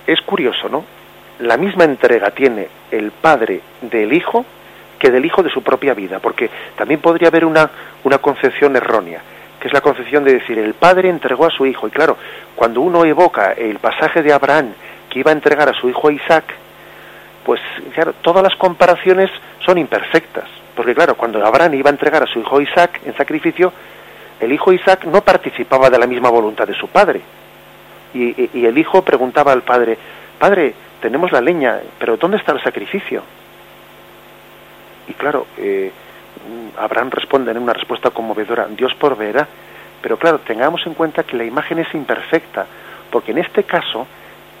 es curioso, ¿no? La misma entrega tiene el Padre del Hijo que del hijo de su propia vida, porque también podría haber una, una concepción errónea, que es la concepción de decir, el padre entregó a su hijo, y claro, cuando uno evoca el pasaje de Abraham que iba a entregar a su hijo Isaac, pues claro, todas las comparaciones son imperfectas, porque claro, cuando Abraham iba a entregar a su hijo Isaac en sacrificio, el hijo Isaac no participaba de la misma voluntad de su padre. Y, el hijo preguntaba al padre, padre, tenemos la leña, pero ¿dónde está el sacrificio? Y claro, eh, Abraham responde en una respuesta conmovedora, Dios proveerá, pero claro, tengamos en cuenta que la imagen es imperfecta, porque en este caso,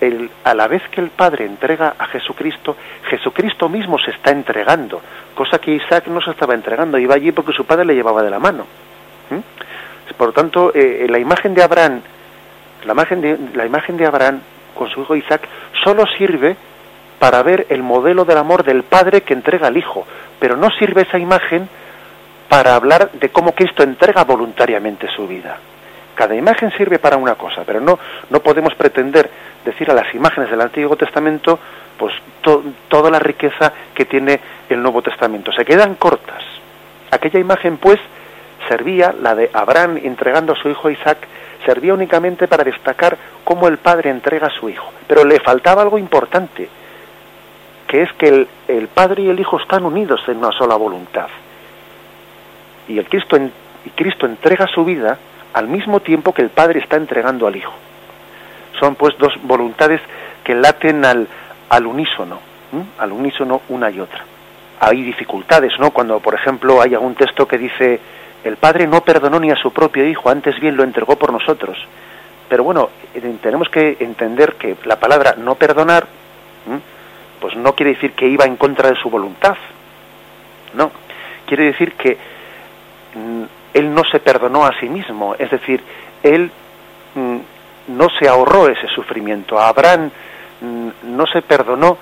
el, a la vez que el Padre entrega a Jesucristo, Jesucristo mismo se está entregando, cosa que Isaac no se estaba entregando, iba allí porque su padre le llevaba de la mano. Por lo tanto, eh, la imagen de Abraham, la imagen de, la imagen de Abraham con su hijo Isaac, solo sirve para ver el modelo del amor del Padre que entrega al Hijo, pero no sirve esa imagen para hablar de cómo Cristo entrega voluntariamente su vida. Cada imagen sirve para una cosa, pero no, no podemos pretender decir a las imágenes del Antiguo Testamento pues toda la riqueza que tiene el Nuevo Testamento. Se quedan cortas. Aquella imagen, pues, servía, la de Abraham entregando a su hijo Isaac, servía únicamente para destacar cómo el padre entrega a su hijo. Pero le faltaba algo importante, que es que el, Padre y el Hijo están unidos en una sola voluntad. Y el Cristo, y Cristo entrega su vida al mismo tiempo que el Padre está entregando al Hijo. Son pues dos voluntades que laten al, al unísono, al unísono una y otra. Hay dificultades, ¿no? Cuando, por ejemplo, hay algún texto que dice, el Padre no perdonó ni a su propio Hijo, antes bien lo entregó por nosotros. Pero bueno, eh, tenemos que entender que la palabra no perdonar pues no quiere decir que iba en contra de su voluntad. No, quiere decir que mm, él no se perdonó a sí mismo, es decir, él mm, no se ahorró ese sufrimiento. Abraham mm, no se perdonó,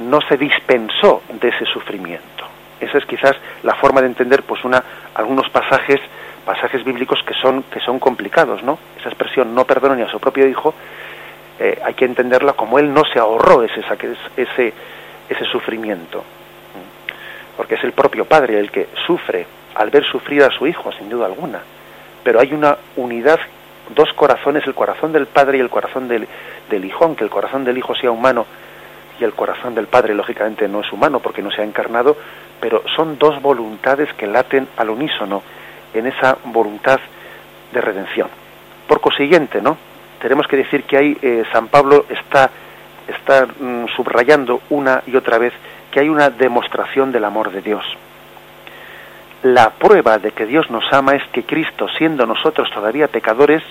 no se dispensó de ese sufrimiento. Esa es quizás la forma de entender pues una algunos pasajes pasajes bíblicos que son que son complicados, ¿no? Esa expresión no perdonó ni a su propio hijo eh, hay que entenderla como él no se ahorró ese, ese, ese sufrimiento, porque es el propio padre el que sufre al ver sufrir a su hijo, sin duda alguna, pero hay una unidad, dos corazones, el corazón del padre y el corazón del, del hijo, aunque el corazón del hijo sea humano y el corazón del padre lógicamente no es humano porque no se ha encarnado, pero son dos voluntades que laten al unísono en esa voluntad de redención. Por consiguiente, ¿no? tenemos que decir que ahí eh, San Pablo está, está mm, subrayando una y otra vez que hay una demostración del amor de Dios. La prueba de que Dios nos ama es que Cristo, siendo nosotros todavía pecadores,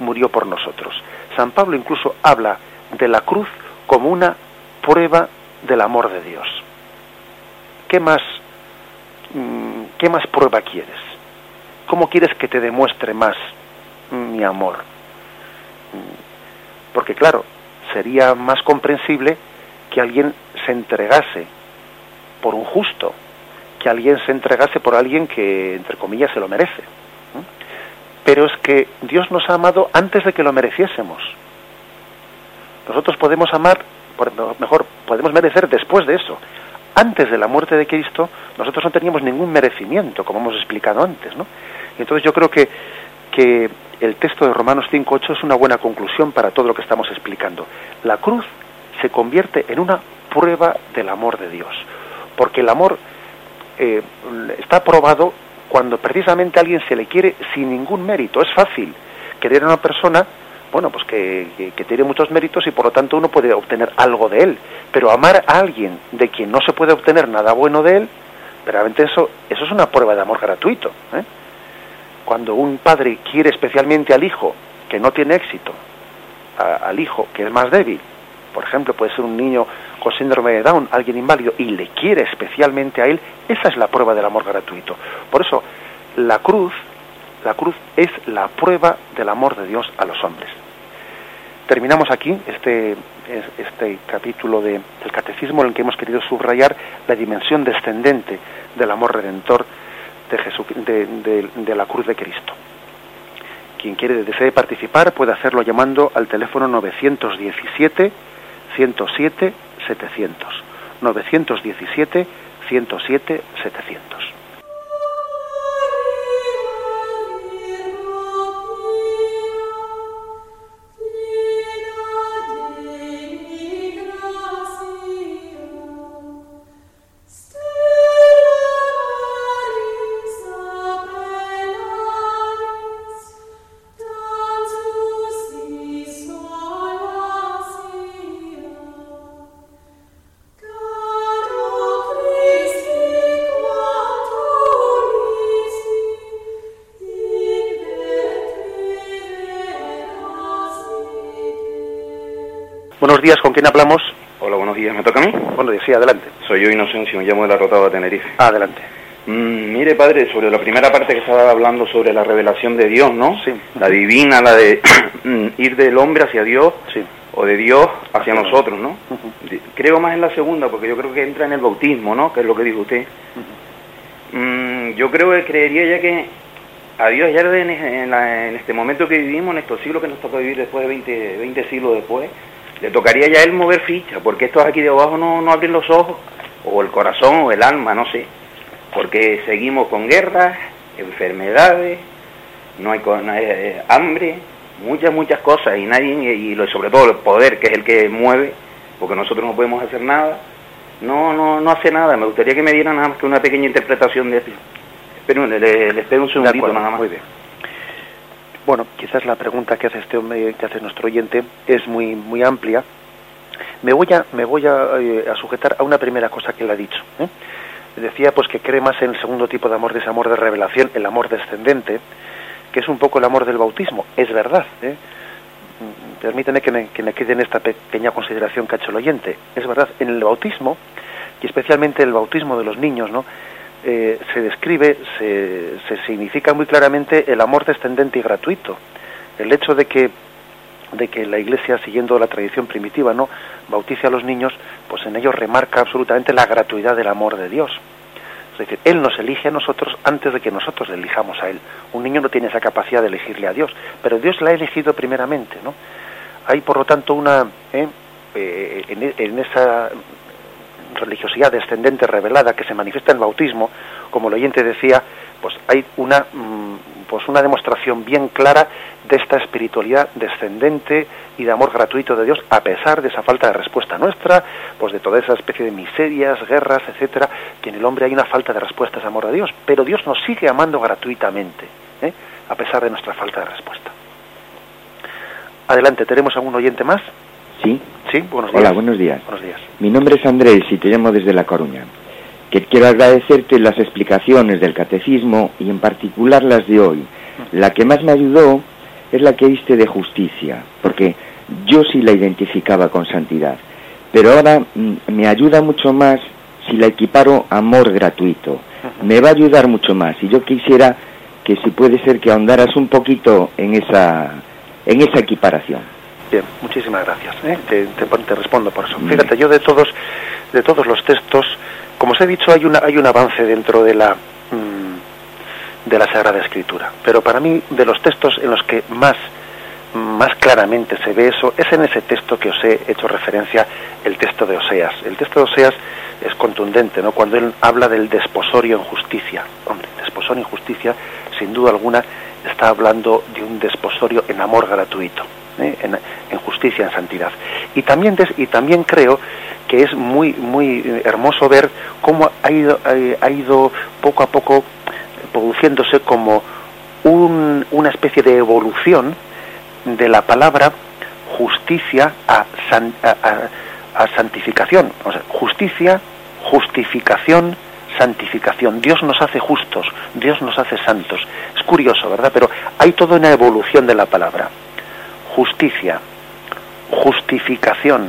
murió por nosotros. San Pablo incluso habla de la cruz como una prueba del amor de Dios. ¿Qué más, mm, qué más prueba quieres? ¿Cómo quieres que te demuestre más mi amor? Porque claro, sería más comprensible que alguien se entregase por un justo, que alguien se entregase por alguien que, entre comillas, se lo merece. Pero es que Dios nos ha amado antes de que lo mereciésemos. Nosotros podemos amar, mejor, podemos merecer después de eso. Antes de la muerte de Cristo, nosotros no teníamos ningún merecimiento, como hemos explicado antes, ¿no? Entonces yo creo que, que el texto de Romanos 5.8 es una buena conclusión para todo lo que estamos explicando. La cruz se convierte en una prueba del amor de Dios, porque el amor eh, está probado cuando precisamente a alguien se le quiere sin ningún mérito. Es fácil querer a una persona, bueno, pues que, tiene muchos méritos y por lo tanto uno puede obtener algo de él, pero amar a alguien de quien no se puede obtener nada bueno de él, realmente eso, eso es una prueba de amor gratuito. ¿eh? Cuando un padre quiere especialmente al hijo que no tiene éxito, al hijo que es más débil, por ejemplo, puede ser un niño con síndrome de Down, alguien inválido, y le quiere especialmente a él, esa es la prueba del amor gratuito. Por eso, la cruz, la cruz es la prueba del amor de Dios a los hombres. Terminamos aquí este, este capítulo del catecismo en el que hemos querido subrayar la dimensión descendente del amor redentor de, de, de la cruz de Cristo. Quien quiere desee participar puede hacerlo llamando al teléfono 917 107 700. 917 107 700. Buenos días, ¿con quién hablamos? Hola, buenos días, ¿me toca a mí? Buenos días, sí, adelante. Soy yo Inocencio, me llamo de la Rotada de Tenerife. adelante. Mm, mire, padre, sobre la primera parte que estaba hablando sobre la revelación de Dios, ¿no? Sí. La divina, la de ir del hombre hacia Dios, sí. o de Dios hacia nosotros, ¿no? Creo más en la segunda, porque yo creo que entra en el bautismo, ¿no? Que es lo que dijo usted. Mm, yo creo que creería ya que a Dios ya en, en, este momento que vivimos, en estos siglos que nos toca vivir después de 20, 20 siglos después, le tocaría ya él mover ficha, porque estos aquí de abajo no, no abren los ojos, o el corazón, o el alma, no sé, porque seguimos con guerras, enfermedades, no hay, eh, hambre, muchas, muchas cosas, y nadie, y sobre todo el poder, que es el que mueve, porque nosotros no podemos hacer nada, no, no, no hace nada. Me gustaría que me dieran nada más que una pequeña interpretación de esto. Pero le, le, espero un segundito nada más. Muy bien. Bueno, quizás la pregunta que hace este hombre, que hace nuestro oyente, es muy muy amplia. Me voy a me voy a, eh, sujetar a una primera cosa que él ha dicho. ¿eh? Decía pues que cree más en el segundo tipo de amor, de ese amor de revelación, el amor descendente, que es un poco el amor del bautismo. Es verdad. ¿eh? Permíteme que me, que me quede en esta pequeña consideración que ha hecho el oyente. Es verdad, en el bautismo, y especialmente el bautismo de los niños, ¿no? Eh, se describe, se, se significa muy claramente el amor descendente y gratuito. El hecho de que de que la Iglesia, siguiendo la tradición primitiva, no bautice a los niños, pues en ello remarca absolutamente la gratuidad del amor de Dios. Es decir, Él nos elige a nosotros antes de que nosotros le elijamos a Él. Un niño no tiene esa capacidad de elegirle a Dios, pero Dios la ha elegido primeramente, ¿no? Hay, por lo tanto, una ¿eh? Eh, en, en, esa religiosidad descendente revelada que se manifiesta en el bautismo, como el oyente decía, pues hay una, mm, pues una demostración bien clara de esta espiritualidad descendente y de amor gratuito de Dios, a pesar de esa falta de respuesta nuestra, pues de toda esa especie de miserias, guerras, etcétera, que en el hombre hay una falta de respuesta, ese amor de Dios, pero Dios nos sigue amando gratuitamente, ¿eh? a pesar de nuestra falta de respuesta. Adelante, ¿tenemos algún oyente más? Sí. Sí, buenos días. Hola, buenos días. Buenos días. Mi nombre es Andrés y te llamo desde La Coruña. Que quiero agradecerte las explicaciones del catecismo y en particular las de hoy. La que más me ayudó es la que diste de justicia, porque yo sí la identificaba con santidad. Pero ahora mm, me ayuda mucho más si la equiparo amor gratuito. Me va a ayudar mucho más y yo quisiera que si puede ser que ahondaras un poquito en esa, en esa equiparación. Bien, muchísimas gracias. ¿eh? Te, te, respondo por eso. Fíjate, yo de todos, de todos los textos como os he dicho, hay, una, hay un avance dentro de la, mm, de la Sagrada Escritura, pero para mí de los textos en los que más, más claramente se ve eso es en ese texto que os he hecho referencia, el texto de Oseas. El texto de Oseas es contundente, ¿no? Cuando él habla del desposorio en justicia. Hombre, desposorio en justicia, sin duda alguna, está hablando de un desposorio en amor gratuito, ¿eh? en, justicia, en santidad. Y también, y también creo que es muy, muy hermoso ver cómo ha ido, ha ido poco a poco produciéndose como una especie de evolución de la palabra justicia a, a, santificación. O sea, justicia, justificación, santificación. Dios nos hace justos, Dios nos hace santos. Es curioso, ¿verdad? Pero hay toda una evolución de la palabra. Justicia, justificación.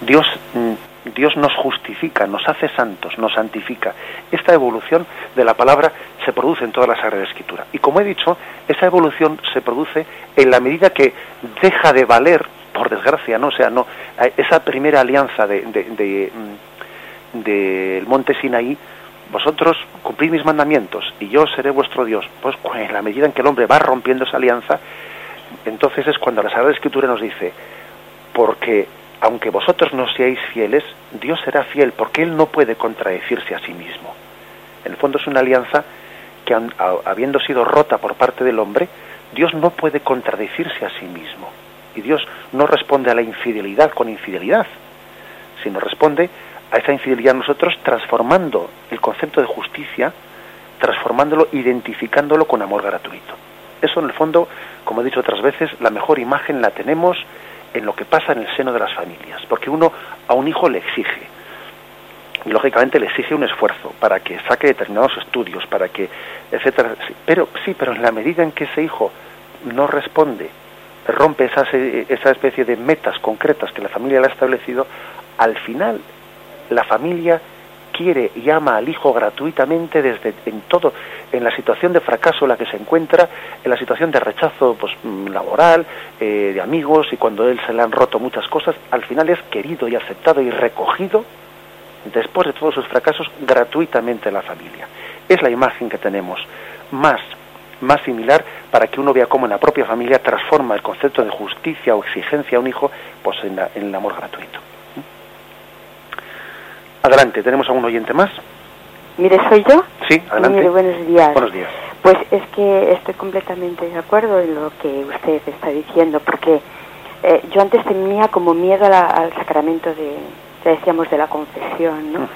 Dios, mm, Dios nos justifica, nos hace santos, nos santifica. Esta evolución de la palabra se produce en toda la Sagrada Escritura. Y como he dicho, esa evolución se produce en la medida que deja de valer, por desgracia, ¿no? Sea, no, esa primera alianza de, de mm, del monte Sinaí, vosotros cumplid mis mandamientos y yo seré vuestro Dios. Pues en la medida en que el hombre va rompiendo esa alianza, entonces es cuando la Sagrada Escritura nos dice, porque aunque vosotros no seáis fieles, Dios será fiel, porque Él no puede contradecirse a sí mismo. En el fondo es una alianza que, habiendo sido rota por parte del hombre, Dios no puede contradecirse a sí mismo. Y Dios no responde a la infidelidad con infidelidad, sino responde a esa infidelidad nosotros transformando el concepto de justicia, transformándolo, identificándolo con amor gratuito. Eso en el fondo, como he dicho otras veces, la mejor imagen la tenemos en lo que pasa en el seno de las familias, porque uno a un hijo le exige, y lógicamente le exige un esfuerzo para que saque determinados estudios, para que, etcétera. Pero sí, pero en la medida en que ese hijo no responde, rompe esa, esa especie de metas concretas que la familia le ha establecido, al final la familia quiere y ama al hijo gratuitamente desde en todo, en la situación de fracaso en la que se encuentra, en la situación de rechazo pues, mm, laboral, eh, de amigos y cuando él se le han roto muchas cosas, al final es querido y aceptado y recogido después de todos sus fracasos gratuitamente en la familia. Es la imagen que tenemos más más similar para que uno vea cómo en la propia familia transforma el concepto de justicia o exigencia a un hijo pues en el amor gratuito. Adelante, tenemos a un oyente más. Mire, ¿soy yo? Sí, adelante. Mire, buenos días. Buenos días. Pues es que estoy completamente de acuerdo en lo que usted está diciendo, porque eh, yo antes tenía como miedo al sacramento de, ya decíamos, de la confesión, ¿no?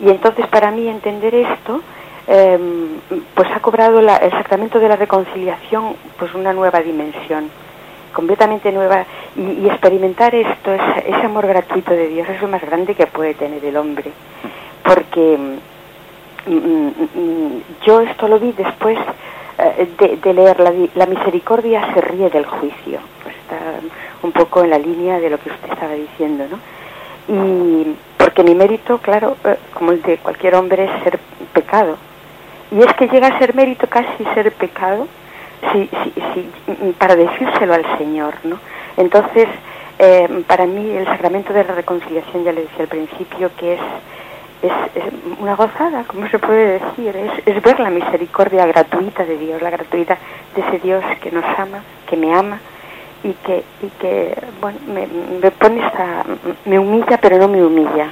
Y entonces para mí entender esto, em, pues ha cobrado el sacramento de la reconciliación pues una nueva dimensión completamente nueva y, experimentar esto, ese, amor gratuito de Dios, es lo más grande que puede tener el hombre. Porque mm, mm, mm, yo esto lo vi después eh, de, leer la, la, misericordia se ríe del juicio. Está un poco en la línea de lo que usted estaba diciendo, ¿no? Y porque mi mérito, claro, eh, como el de cualquier hombre, es ser pecado. Y es que llega a ser mérito casi ser pecado sí, sí, sí, para decírselo al Señor, ¿no? Entonces, eh, para mí el sacramento de la reconciliación, ya le decía al principio, que es, es, una gozada, como se puede decir, es, es, ver la misericordia gratuita de Dios, la gratuita de ese Dios que nos ama, que me ama y que, y que bueno, me, me pone esta, me humilla pero no me humilla.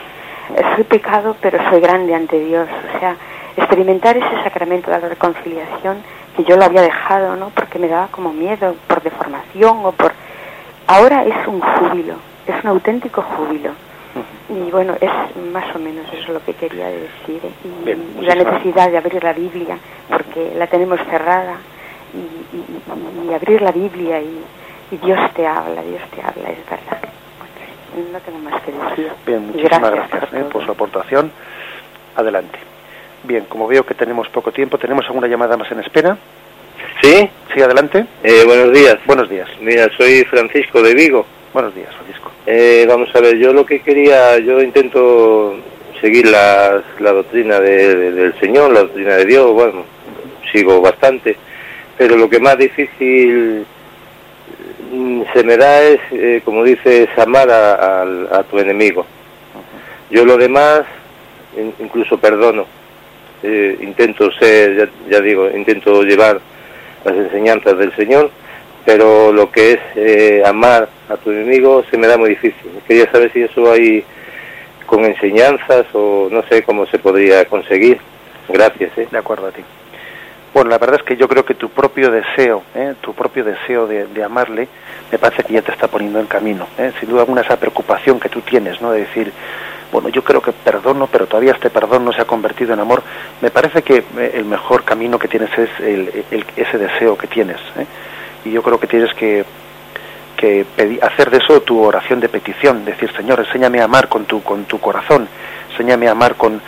Soy pecado pero soy grande ante Dios, o sea, experimentar ese sacramento de la reconciliación que yo lo había dejado, ¿no? Porque me daba como miedo por deformación o por... Ahora es un júbilo, es un auténtico júbilo. Y bueno, es más o menos eso lo que quería decir. Y, la necesidad de abrir la Biblia, porque la tenemos cerrada, y, abrir la Biblia y, Dios te habla, Dios te habla, es verdad. no tengo más que decir. Bien, muchísimas gracias, eh, por su aportación. Adelante. Bien, como veo que tenemos poco tiempo, ¿tenemos alguna llamada más en espera? ¿Sí? Sí, adelante. Eh, buenos días. Buenos días. Mira, soy Francisco de Vigo. Buenos días, Francisco. Eh, vamos a ver, yo lo que quería, yo intento seguir la, la doctrina del Señor, la doctrina de Dios, bueno, sigo bastante, pero lo que más difícil mm, se me da es, eh, como dices, amar a, tu enemigo. Yo lo demás incluso perdono. Eh, intento ser, ya, digo, intento llevar las enseñanzas del Señor, pero lo que es eh, amar a tu enemigo se me da muy difícil. Quería saber si eso hay con enseñanzas o no sé cómo se podría conseguir. Gracias. ¿eh? De acuerdo a ti. Bueno, la verdad es que yo creo que tu propio deseo, ¿eh? tu propio deseo de, amarle, me parece que ya te está poniendo en camino. ¿eh? Sin duda alguna esa preocupación que tú tienes, ¿no? De decir, bueno, yo creo que perdono, pero todavía este perdón no se ha convertido en amor. Me parece que eh, el mejor camino que tienes es ese deseo que tienes. Y yo creo que tienes que, que hacer de eso tu oración de petición, decir, Señor, enséñame a amar con tu, con tu corazón, enséñame a amar con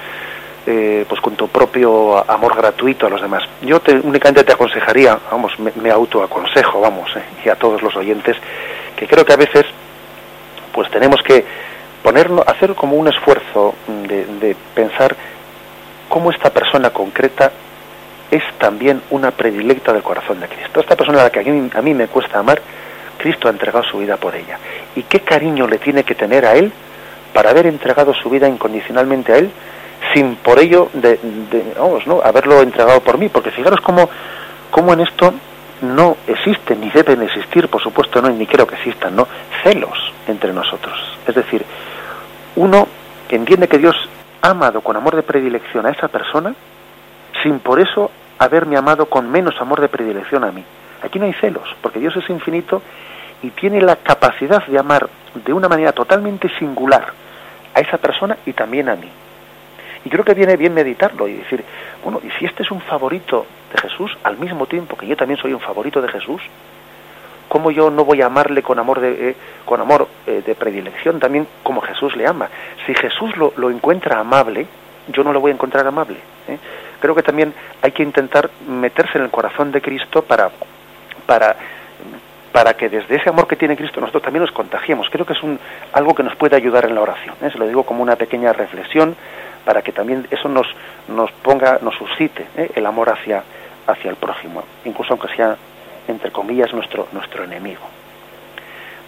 eh, pues con tu propio amor gratuito a los demás. Yo te, únicamente te aconsejaría, vamos, me, autoaconsejo, vamos, eh, y a todos los oyentes, que creo que a veces pues tenemos que ponernos, hacer como un esfuerzo de, pensar cómo esta persona concreta es también una predilecta del corazón de Cristo. Esta persona a la que a a mí me cuesta amar, Cristo ha entregado su vida por ella. ¿Y qué cariño le tiene que tener a Él para haber entregado su vida incondicionalmente a Él sin por ello de, vamos, ¿no? haberlo entregado por mí, porque fijaros cómo, cómo en esto no existen ni deben existir, por supuesto no, ni creo que existan, ¿no? celos entre nosotros. Es decir, uno entiende que Dios ha amado con amor de predilección a esa persona sin por eso haberme amado con menos amor de predilección a mí. Aquí no hay celos, porque Dios es infinito y tiene la capacidad de amar de una manera totalmente singular a esa persona y también a mí. Y creo que viene bien meditarlo y decir, bueno, y si este es un favorito de Jesús, al mismo tiempo que yo también soy un favorito de Jesús, ¿cómo yo no voy a amarle con amor de, eh, con amor eh, de predilección también como Jesús le ama? Si Jesús lo, lo encuentra amable, yo no lo voy a encontrar amable. ¿eh? Creo que también hay que intentar meterse en el corazón de Cristo para, para, para que desde ese amor que tiene Cristo nosotros también nos contagiemos. Creo que es un, algo que nos puede ayudar en la oración. Se lo digo como una pequeña reflexión para que también eso nos, nos ponga, nos suscite ¿eh? el amor hacia, hacia el prójimo, incluso aunque sea, entre comillas, nuestro, nuestro enemigo.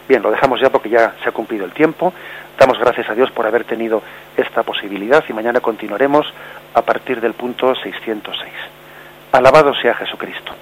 Bien, lo dejamos ya porque ya se ha cumplido el tiempo. Damos gracias a Dios por haber tenido esta posibilidad y mañana continuaremos a partir del punto 606. Alabado sea Jesucristo.